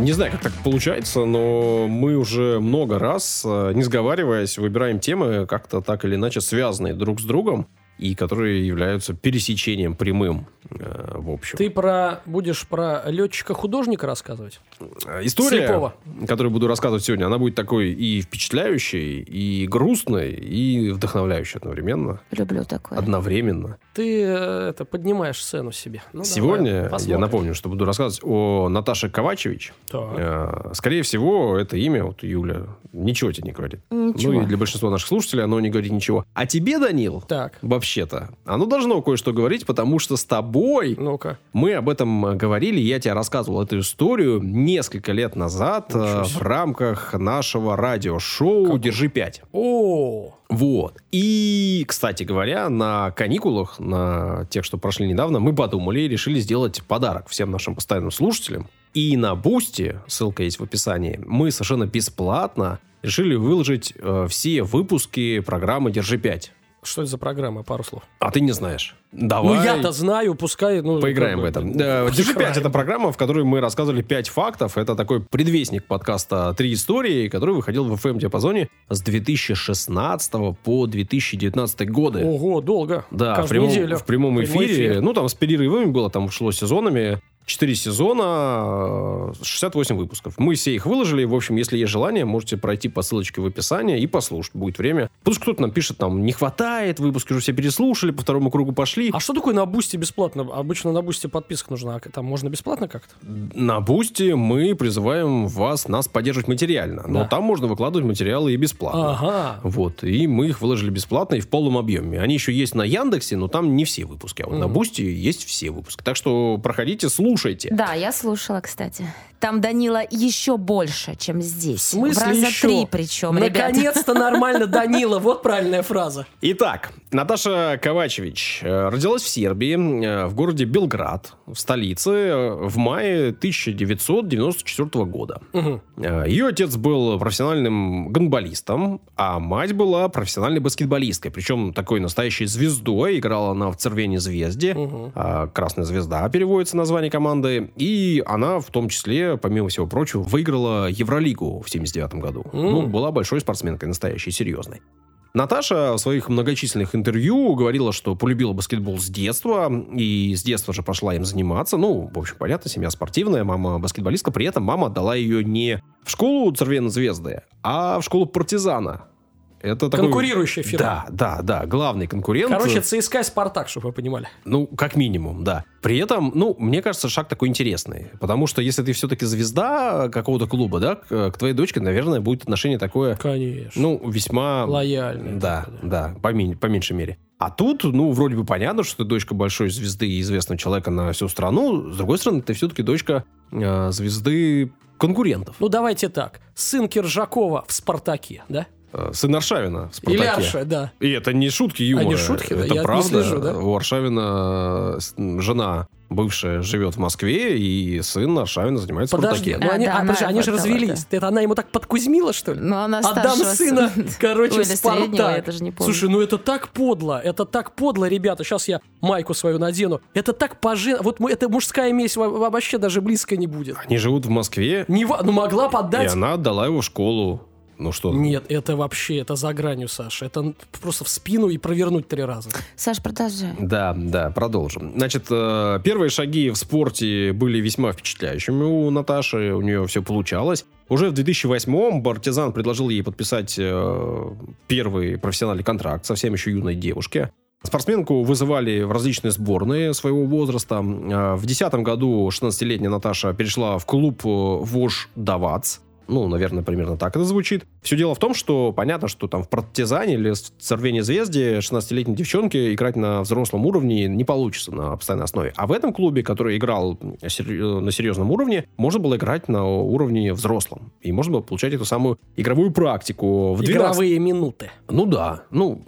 Не знаю, как так получается, но мы уже много раз, э, не сговариваясь, выбираем темы, как-то так или иначе связанные друг с другом, и которые являются пересечением прямым, э, в общем. Ты про будешь про летчика-художника рассказывать? Э, История, Слепого. которую буду рассказывать сегодня, она будет такой и впечатляющей, и грустной, и вдохновляющей одновременно. Люблю такое. Одновременно. Ты э, это поднимаешь сцену себе. Ну, Сегодня давай, я напомню, что буду рассказывать о Наташе Ковачевич. Так. Э, Скорее всего, это имя, вот Юля, ничего тебе не говорит. Ничего. Ну и для большинства наших слушателей оно не говорит ничего. А тебе, Данил, Так, вообще-то, оно должно кое-что говорить, потому что с тобой ну-ка. мы об этом говорили, я тебе рассказывал эту историю несколько лет назад э, в рамках нашего радиошоу Какого? «Держи 5». О, Вот. И, кстати говоря, на каникулах, на тех, что прошли недавно, мы подумали и решили сделать подарок всем нашим постоянным слушателям. И на Boosty, ссылка есть в описании, мы совершенно бесплатно решили выложить э, все выпуски программы «Держи 5». Что это за программа, пару слов? А ты не знаешь. Давай. Ну, я-то знаю, пускай... Ну, Поиграем как в бы, этом. Да, «Держи 5» поиграем. это программа, в которой мы рассказывали 5 фактов. Это такой предвестник подкаста «Три истории», который выходил в FM-диапазоне с 2016 по 2019 годы. Ого, долго. Да, в прямом, неделю. в прямом Прямой эфире. эфир. Ну, там с перерывами было, там шло сезонами. Четыре сезона, э, 68 выпусков. Мы все их выложили. В общем, если есть желание, можете пройти по ссылочке в описании и послушать. Будет время. Что кто-то нам пишет, там, не хватает, выпуски уже все переслушали, по второму кругу пошли. А что такое на Boosty бесплатно? Обычно на Boosty подписка нужна. а Там можно бесплатно как-то? На Boosty мы призываем вас, нас поддерживать материально. Но Да. там можно выкладывать материалы и бесплатно. Ага. Вот, и мы их выложили бесплатно и в полном объеме. Они еще есть на Яндексе, но там не все выпуски. А вот на Мгм. Boosty есть все выпуски. Так что проходите, слушайте. Да, я слушала, кстати. Там Данила еще больше, чем здесь. В смысле В раза еще? три причем. Наконец-то нормально, Данила. Вот правильная фраза. Итак, Наташа Ковачевич э, родилась в Сербии, э, в городе Белград, в столице, э, в мае 1994 года. Э, Ее отец был профессиональным гандболистом, а мать была профессиональной баскетболисткой. Причем такой настоящей звездой. Играла она в Цервене Звезде. А, Красная звезда переводится название команды. И она в том числе, помимо всего прочего, выиграла Евролигу в 79 году. М. Ну, была большой спортсменкой, настоящей, серьезной. Наташа в своих многочисленных интервью говорила, что полюбила баскетбол с детства, и с детства же пошла им заниматься. Ну, в общем, понятно, семья спортивная, мама баскетболистка. При этом мама отдала ее не в школу Цервена Звезды, а в школу партизана. Это такой... Конкурирующая фирма. Да, да, да, главный конкурент. Короче, ЦСКА и Спартак, чтобы вы понимали. Ну, как минимум, да. При этом, ну, мне кажется, шаг такой интересный. Потому что если ты все-таки звезда какого-то клуба, да, к, к твоей дочке, наверное, будет отношение такое, Конечно. ну, весьма... Лояльный. Да, да, по, ми- по меньшей мере. А тут, ну, вроде бы понятно, что ты дочка большой звезды и известного человека на всю страну. С другой стороны, ты все-таки дочка э, звезды конкурентов. Ну, давайте так. Сын Киржакова в «Спартаке», да? Э, сын Аршавина в Или «Спартаке». Арша, да. И это не шутки юмора. А, не шутки, да? Это Я правда. слежу, да? У Аршавина э, жена бывшая живет в Москве, и сын Аршавина занимается в Подожди, «Спартаке». ну А, они, да, а, она подожди, они же развелись. Это она ему так подкузмила, что ли? Ну, она Отдам сына, короче, Или в Спартак. Слушай, ну это так подло, это так подло, ребята. Сейчас я майку свою надену. Это так пожи... Вот мы- это мужская месть во- вообще даже близко не будет. Они живут в Москве, Не Ну могла и поддать. она отдала его в школу. Ну что, Нет, это вообще, это за гранью, Саша. Это просто в спину и провернуть три раза. Саш, продолжай. Да, да, продолжим. Значит, э, первые шаги в спорте были весьма впечатляющими у Наташи, у нее все получалось. Уже в 2008-м Партизан предложил ей подписать э, первый профессиональный контракт, совсем еще юной девушке. Спортсменку вызывали в различные сборные своего возраста. Э, В 2010 году 16-летняя Наташа перешла в клуб Вож Давац. Ну, наверное, примерно так это звучит. Все дело в том, что понятно, что там в партизане или в Цервене Звезде 16-летней девчонке играть на взрослом уровне не получится на постоянной основе. А в этом клубе, который играл сер- на серьезном уровне, можно было играть на уровне взрослом. И можно было получать эту самую игровую практику. В 12 Игровые минуты. ну да, ну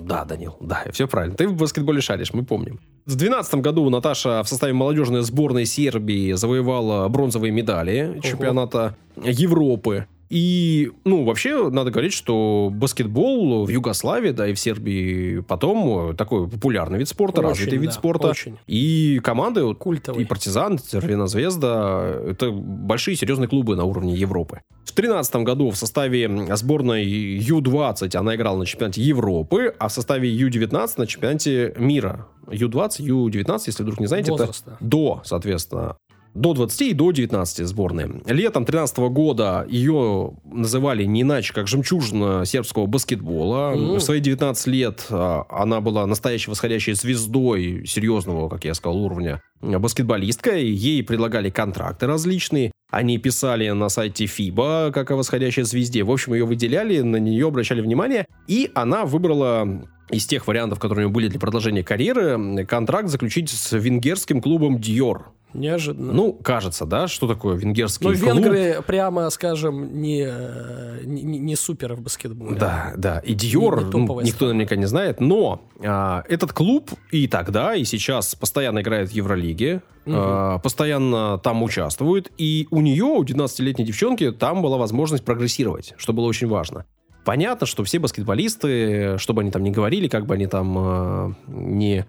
да, Данил, да, все правильно. Ты в баскетболе шаришь, мы помним. В 2012 году Наташа в составе молодежной сборной Сербии завоевала бронзовые медали Ого. чемпионата Европы. И, ну, вообще, надо говорить, что баскетбол в Югославии, да, и в Сербии потом такой популярный вид спорта, Очень, развитый вид да, спорта. очень. И команды, Культовый. и «Партизан», «Цервена Звезда» — это большие серьезные клубы на уровне Европы. В 2013 году в составе сборной Ю-20 она играла на чемпионате Европы, а в составе Ю-19 на чемпионате мира. Ю-20, Ю-19, если вдруг не знаете, Возраста. это до, соответственно, до 20 и до 19 сборные. Летом 13 года ее называли не иначе, как жемчужина сербского баскетбола. Мгм. В свои 19 лет а, она была настоящей восходящей звездой серьезного, как я сказал, уровня баскетболистка. Ей предлагали контракты различные. Они писали на сайте FIBA, как о восходящей звезде. В общем, ее выделяли, на нее обращали внимание. И она выбрала из тех вариантов, которые у нее были для продолжения карьеры, контракт заключить с венгерским клубом Dior. Неожиданно. Ну, кажется, да, что такое венгерский Ну, клуб? венгры, прямо скажем, не, э, не, не- супер в баскетболе. Да, да. И Диор Не- не топовая никто страна. наверняка не знает, но а, этот клуб и тогда, и сейчас постоянно играет в Евролиге, Мгм. а, постоянно там участвует, и у нее, у 19-летней девчонки, там была возможность прогрессировать, что было очень важно. Понятно, что все баскетболисты, что бы они там ни говорили, как бы они там а, не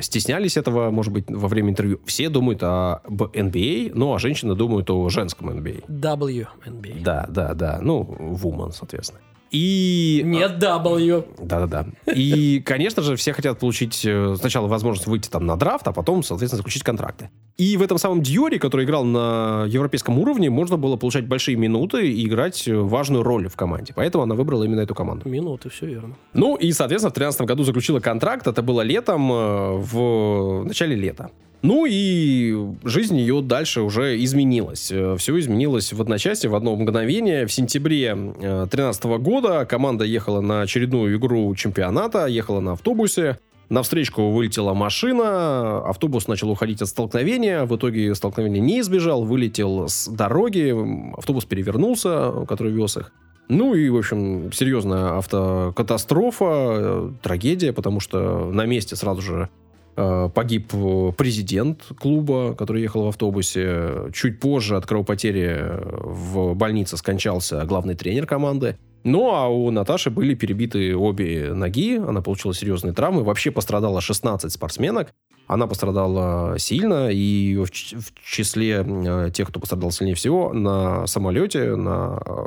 стеснялись этого, может быть, во время интервью, все думают об NBA, ну, а женщины думают о женском NBA. WNBA. Да, да, да. Ну, woman, соответственно. И... Нет W. Да-да-да. И, конечно же, все хотят получить э, сначала возможность выйти там на драфт, а потом, соответственно, заключить контракты. И в этом самом Диоре, который играл на европейском уровне, можно было получать большие минуты и играть э, важную роль в команде. Поэтому она выбрала именно эту команду. Минуты, все верно. Ну и, соответственно, в 2013 году заключила контракт. Это было летом, э, в начале лета. Ну и жизнь ее дальше уже изменилась. Все изменилось в одночасье, в одно мгновение. В сентябре 2013 года команда ехала на очередную игру чемпионата, ехала на автобусе. На встречку вылетела машина, автобус начал уходить от столкновения, в итоге столкновения не избежал, вылетел с дороги, автобус перевернулся, который вез их. Ну и, в общем, серьезная автокатастрофа, э, трагедия, потому что на месте сразу же э, погиб э, президент клуба, который ехал в автобусе. Чуть позже от кровопотери э, в больнице скончался главный тренер команды. Ну, а у Наташи были перебиты обе ноги, она получила серьезные травмы. Вообще пострадало 16 спортсменок. Она пострадала сильно, и в, числе э, тех, кто пострадал сильнее всего, на самолете, на э,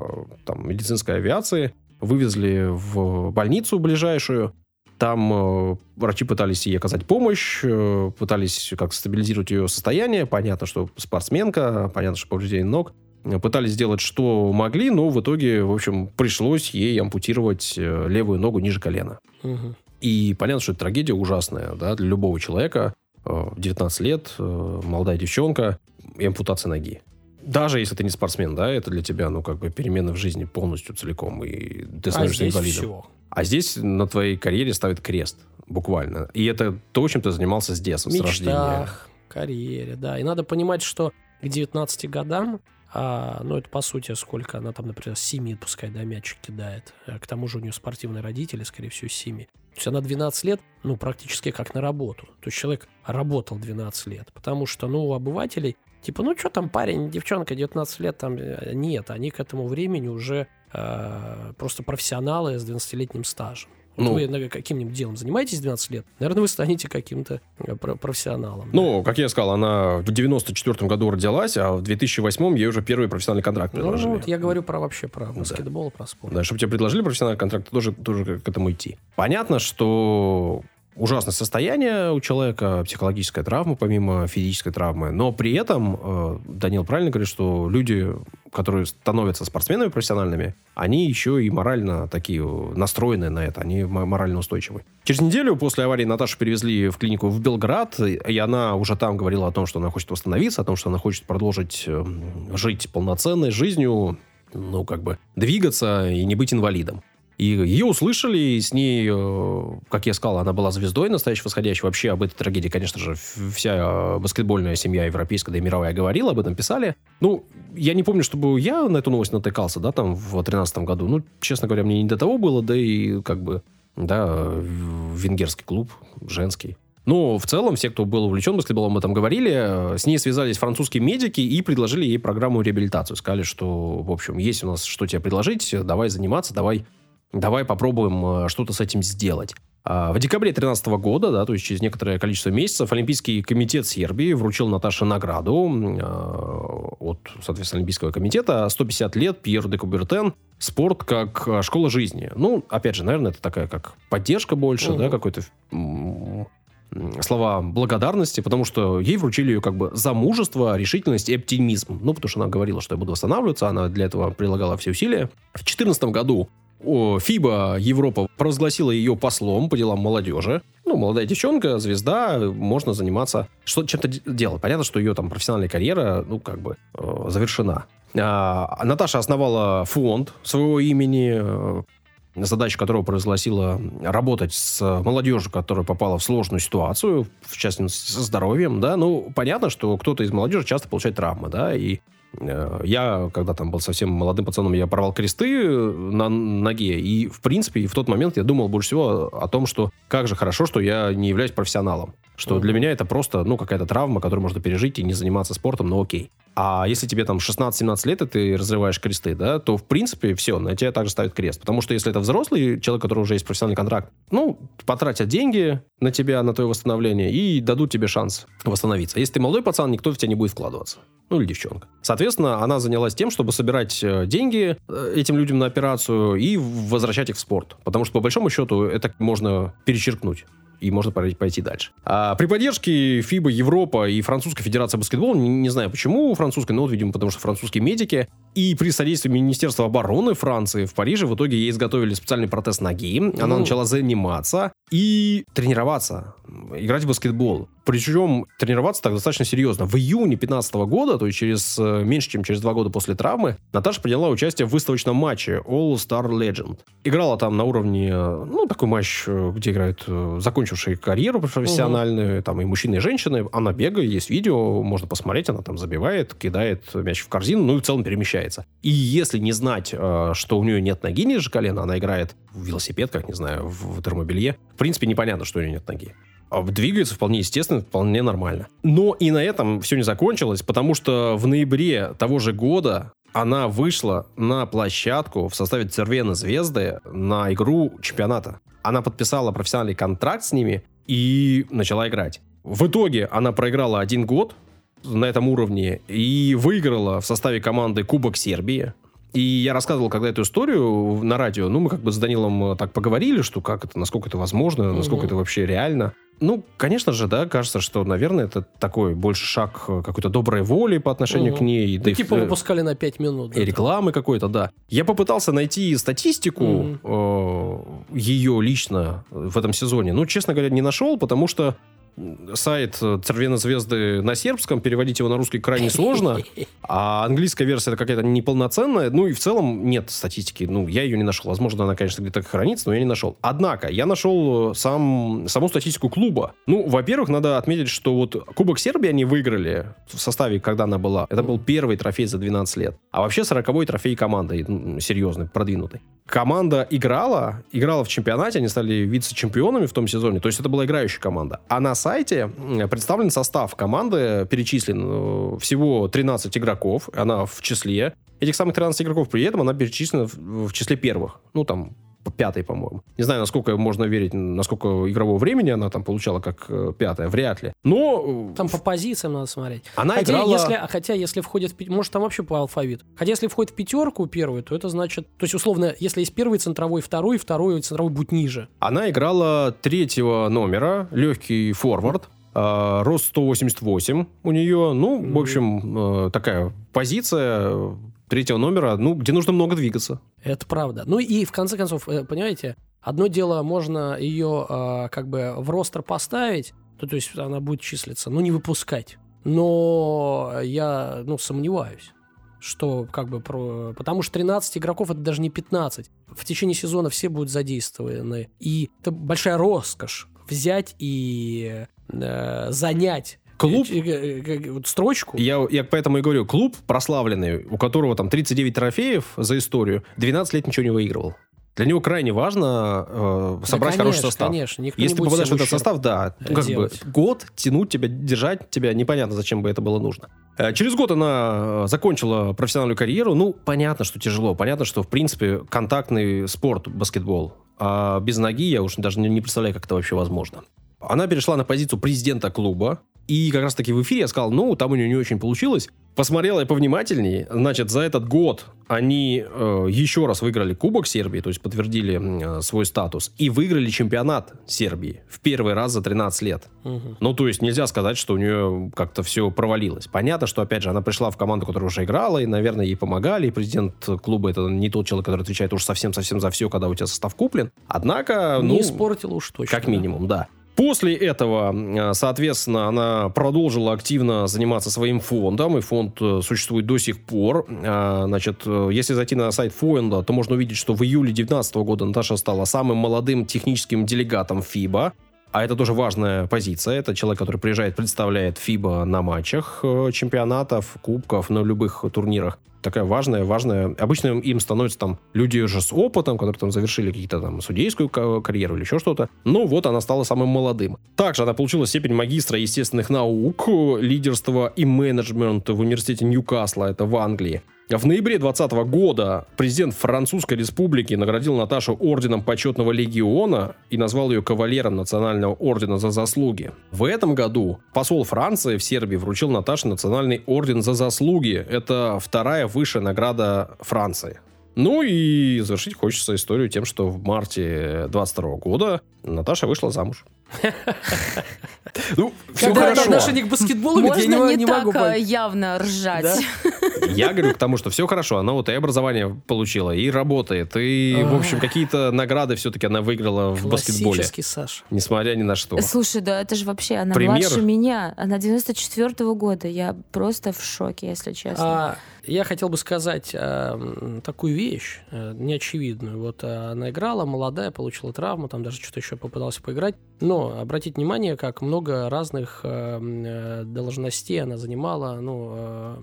там, медицинской авиации вывезли в больницу ближайшую. Там э, врачи пытались ей оказать помощь, э, пытались как стабилизировать ее состояние. Понятно, что спортсменка, понятно, что повреждение ног. Э, Пытались сделать, что могли, но в итоге, в общем, пришлось ей ампутировать э, левую ногу ниже колена. Мгм. И понятно, что это трагедия ужасная да, для любого человека. Э, В 19 лет, э, молодая девчонка, и ампутация ноги. Даже если ты не спортсмен, да, это для тебя, ну, как бы перемена в жизни полностью целиком, и ты А становишься здесь инвалидом. все. А здесь на твоей карьере ставят крест, буквально. И это то, чем ты занимался с детства, с рождения. мечтах, карьере, да. И надо понимать, что к 19 годам, а, ну, это по сути сколько она там, например, с 7, пускай, да, мячик кидает. А к тому же у нее спортивные родители, скорее всего, с 7. То есть она 12 лет, ну, практически как на работу. То есть человек работал 12 лет. Потому что, ну, у обывателей, типа, ну, что там парень, девчонка, 19 лет, там, э, нет. Они к этому времени уже э, просто профессионалы с 12-летним стажем. Вот Ну. вы каким-нибудь делом занимаетесь 12 лет, наверное, вы станете каким-то э, про- профессионалом. Ну, как я сказал, она в 94 году родилась, а в 2008 ей уже первый профессиональный контракт Ну, предложили. вот я говорю про вообще про баскетбол, про спорт. Да, чтобы тебе предложили профессиональный контракт, ты тоже, тоже к этому идти. Понятно, что ужасное состояние у человека, психологическая травма, помимо физической травмы, но при этом, э, Данил правильно говорит, что люди, которые становятся спортсменами профессиональными, они еще и морально такие настроены на это, они мо- морально устойчивы. Через неделю после аварии Наташу перевезли в клинику в Белград, и она уже там говорила о том, что она хочет восстановиться, о том, что она хочет продолжить э, жить полноценной жизнью, ну, как бы двигаться и не быть инвалидом. И ее услышали, и с ней, э, как я сказал, она была звездой настоящей восходящей. Вообще об этой трагедии, конечно же, вся э, баскетбольная семья европейская, да и мировая говорила, об этом писали. Ну, я не помню, чтобы я на эту новость натыкался, да, там, в 2013 году. Ну, честно говоря, мне не до того было, да и, как бы, да, венгерский клуб, женский. Но в целом все, кто был увлечен баскетболом, об этом говорили. С ней связались французские медики и предложили ей программу реабилитацию. Сказали, что, в общем, есть у нас что тебе предложить, давай заниматься, давай, давай попробуем э, что-то с этим сделать. А В декабре 2013 года, да, то есть через некоторое количество месяцев, Олимпийский комитет Сербии вручил Наташе награду э, от, соответственно, Олимпийского комитета 150 лет Пьер де Кубертен спорт как э, школа жизни. Ну, опять же, наверное, это такая как поддержка больше, Мгм. да, какой-то слова благодарности, потому что ей вручили ее как бы за мужество, решительность и оптимизм. Ну, потому что она говорила, что я буду восстанавливаться, она для этого прилагала все усилия. В 2014 году о, ФИБА Европа провозгласила ее послом по делам молодежи. Ну, молодая девчонка, звезда, можно заниматься, что чем-то делать. Понятно, что ее там профессиональная карьера, ну, как бы, э, завершена. А, Наташа основала фонд своего имени, э, задача которого провозгласила работать с молодежью, которая попала в сложную ситуацию, в частности, со здоровьем, да. Ну, понятно, что кто-то из молодежи часто получает травмы, да, и я, когда там был совсем молодым пацаном, я порвал кресты на ноге, и, в принципе, в тот момент я думал больше всего о том, что как же хорошо, что я не являюсь профессионалом. Что для меня это просто, ну, какая-то травма, которую можно пережить и не заниматься спортом, но окей. А если тебе там 16-17 лет, и ты разрываешь кресты, да, то, в принципе, все, на тебя также ставят крест. Потому что если это взрослый человек, у которого уже есть профессиональный контракт, ну, потратят деньги на тебя, на твое восстановление, и дадут тебе шанс восстановиться. Если ты молодой пацан, никто в тебя не будет вкладываться. Ну, или девчонка. Соответственно, она занялась тем, чтобы собирать э, деньги э, этим людям на операцию и возвращать их в спорт. Потому что, по большому счету, это можно перечеркнуть и можно пойти- пойти дальше. А при поддержке ФИБА, Европа и Французской Федерации баскетбола, не, не знаю почему французской, но вот, видимо, потому что французские медики, и при содействии Министерства обороны Франции в Париже в итоге ей изготовили специальный протез ноги. Она Ну. начала заниматься и тренироваться, играть в баскетбол. Причем тренироваться так достаточно серьезно. В июне 2015 года, то есть через э, меньше, чем через два года после травмы, Наташа приняла участие в выставочном матче All Star Legend. Играла там на уровне, э, ну, такой матч, э, где играют закончившие карьеру профессиональную, там и мужчины, и женщины. Она бегает, есть видео, можно посмотреть, она там забивает, кидает мяч в корзину, ну и в целом перемещается. И если не знать, что у нее нет ноги ниже колена, она играет в велосипед, как, не знаю, в термобелье, в принципе, непонятно, что у нее нет ноги. А Двигается вполне естественно, вполне нормально. Но и на этом все не закончилось, потому что в ноябре того же года она вышла на площадку в составе Цервена Звезды на игру чемпионата. Она подписала профессиональный контракт с ними и начала играть. В итоге она проиграла один год на этом уровне и выиграла в составе команды Кубок Сербии. И я рассказывал когда эту историю на радио, ну, мы как бы с Данилом э, так поговорили, что как это, насколько это возможно, насколько Мгм. это вообще реально. Ну, конечно же, да, кажется, что, наверное, это такой больше шаг э, какой-то доброй воли по отношению Мгм. к ней. да Ну, и, типа э, выпускали на 5 минут. да, и рекламы какой-то, да. Я попытался найти статистику Мгм. э, ее лично в этом сезоне. Ну, честно говоря, не нашел, потому что сайт Цервена Звезды на сербском, переводить его на русский крайне сложно, а английская версия какая-то неполноценная, ну и в целом нет статистики, ну я ее не нашел. Возможно, она, конечно, где-то хранится, но я не нашел. Однако, я нашел сам, саму статистику клуба. Ну, во-первых, надо отметить, что вот Кубок Сербии они выиграли в составе, когда она была. Это был первый трофей за 12 лет. А вообще 40-й трофей команды, серьезный, продвинутый. Команда играла, играла в чемпионате, они стали вице-чемпионами в том сезоне, то есть это была играющая команда. А на сайте представлен состав команды, перечислен э, всего 13 игроков, она в числе. Этих самых 13 игроков при этом она перечислена в, в числе первых. Ну, там, пятой, по-моему. Не знаю, насколько можно верить, насколько игрового времени она там получала как э, пятая, вряд ли. Но... Э, там по позициям надо смотреть. Она хотя, играла... Если, хотя, если входит... В, может, там вообще по алфавиту. Хотя, если входит в пятерку первую, то это значит... То есть, условно, если есть первый центровой, второй, второй центровой будет ниже. Она играла третьего номера, легкий форвард. Uh, рост 188 у нее. Ну, mm-hmm. в общем, uh, такая позиция третьего номера, ну, где нужно много двигаться. Это правда. Ну и в конце концов, э, понимаете, одно дело, можно ее э, как бы в ростер поставить, то, то есть она будет числиться, но не выпускать. Но я, ну, сомневаюсь что как бы про... Потому что 13 игроков это даже не 15. В течение сезона все будут задействованы. И это большая роскошь взять и э, занять клуб... Э, э, вот строчку. Я, я поэтому и говорю, клуб прославленный, у которого там 39 трофеев за историю, 12 лет ничего не выигрывал. Для него крайне важно э, собрать да, конечно, хороший состав. Конечно, никто Если не ты попадаешь в этот состав, да, как бы год тянуть тебя, держать тебя, непонятно, зачем бы это было нужно. Э, через год она закончила профессиональную карьеру. Ну, понятно, что тяжело. Понятно, что, в принципе, контактный спорт, баскетбол. А без ноги я уж даже не представляю, как это вообще возможно. Она перешла на позицию президента клуба. И как раз-таки в эфире я сказал, ну, там у нее не очень получилось. Посмотрел я повнимательнее. Значит, за этот год они э, еще раз выиграли Кубок Сербии, то есть подтвердили э, свой статус, и выиграли чемпионат Сербии в первый раз за 13 лет. Угу. Ну, то есть нельзя сказать, что у нее как-то все провалилось. Понятно, что, опять же, она пришла в команду, которая уже играла, и, наверное, ей помогали, и президент клуба это не тот человек, который отвечает уж совсем-совсем за все, когда у тебя состав куплен. Однако, не ну... испортила уж точно. Как минимум, да. После этого, э, соответственно, она продолжила активно заниматься своим фондом, и фонд э, существует до сих пор. А, значит, э, если зайти на сайт фонда, то можно увидеть, что в июле 2019 года Наташа стала самым молодым техническим делегатом ФИБА. А это тоже важная позиция. Это человек, который приезжает, представляет ФИБА на матчах чемпионатов, кубков, на любых турнирах такая важная, важная. Обычно им становятся там люди уже с опытом, которые там завершили какие-то там судейскую карьеру или еще что-то. Но вот она стала самым молодым. Также она получила степень магистра естественных наук, лидерства и менеджмента в университете Ньюкасла, это в Англии. В ноябре 2020 года президент Французской Республики наградил Наташу орденом почетного легиона и назвал ее кавалером Национального ордена за заслуги. В этом году посол Франции в Сербии вручил Наташе Национальный орден за заслуги. Это вторая высшая награда Франции. Ну и завершить хочется историю тем, что в марте 22 года Наташа вышла замуж. Ну, все хорошо. отношение к баскетболу, Можно я не, так э, явно ржать. Я говорю к тому, что все хорошо. Она вот и образование получила, и работает, и, в общем, какие-то награды все-таки она выиграла в баскетболе. Классический Саш. Несмотря ни на что. Слушай, да это же вообще, она младше меня. Она 94-го года. Я просто в шоке, если честно. А, я хотел бы сказать э, такую вещь, э, неочевидную. Вот э, она играла, молодая, получила травму, там даже что-то еще попыталась поиграть. Но обратите внимание, как много разных э, э должностей она занимала, ну, э,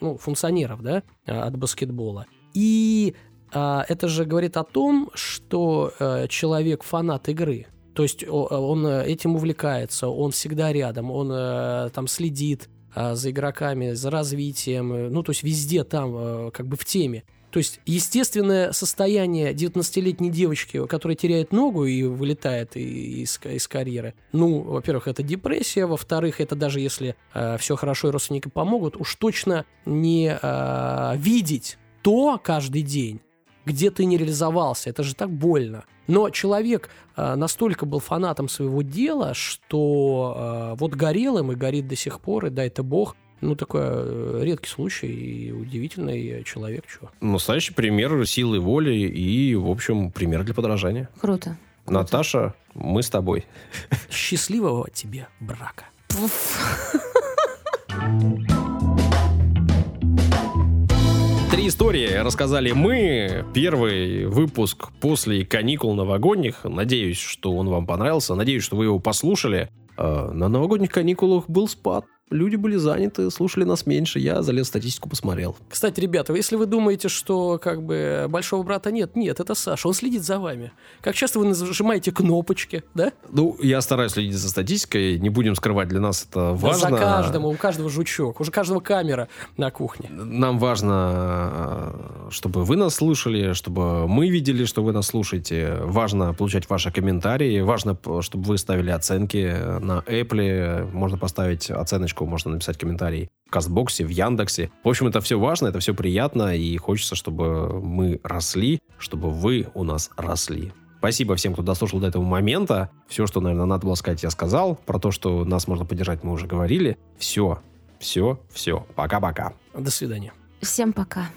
ну функционеров, да, от баскетбола. И э, это же говорит о том, что э, человек фанат игры. То есть он этим увлекается, он всегда рядом, он э, там следит, за игроками, за развитием, э, ну, то есть везде там э, как бы в теме. То есть естественное состояние 19-летней девочки, которая теряет ногу и вылетает из, из карьеры. Ну, во-первых, это депрессия, во-вторых, это даже если э, все хорошо и родственники помогут, уж точно не э, видеть то каждый день, где ты не реализовался. Это же так больно. Но человек э, настолько был фанатом своего дела, что э, вот горел им и горит до сих пор, и дай-то бог, ну, такой э, редкий случай и удивительный человек. Чего. Настоящий пример силы воли и, в общем, пример для подражания. Круто. Наташа, мы с тобой. Счастливого тебе брака. Три истории рассказали мы. Первый выпуск после каникул новогодних. Надеюсь, что он вам понравился. Надеюсь, что вы его послушали. Э, На новогодних каникулах был спад. Люди были заняты, слушали нас меньше. Я залез в статистику, посмотрел. Кстати, ребята, если вы думаете, что как бы большого брата нет, нет, это Саша, он следит за вами. Как часто вы нажимаете кнопочки, да? Ну, я стараюсь следить за статистикой. Не будем скрывать, для нас это важно. За каждым, у каждого жучок, уже каждого камера на кухне. Нам важно, чтобы вы нас слушали, чтобы мы видели, что вы нас слушаете. Важно получать ваши комментарии. Важно, чтобы вы ставили оценки на Apple. Можно поставить оценочку, можно написать комментарий в Кастбоксе, в Яндексе. В общем, это все важно, это все приятно, и хочется, чтобы мы росли, чтобы вы у нас росли. Спасибо всем, кто дослушал до этого момента. Все, что, наверное, надо было сказать, я сказал. Про то, что нас можно поддержать, мы уже говорили. Все, все, все. Пока-пока. До свидания. Всем пока.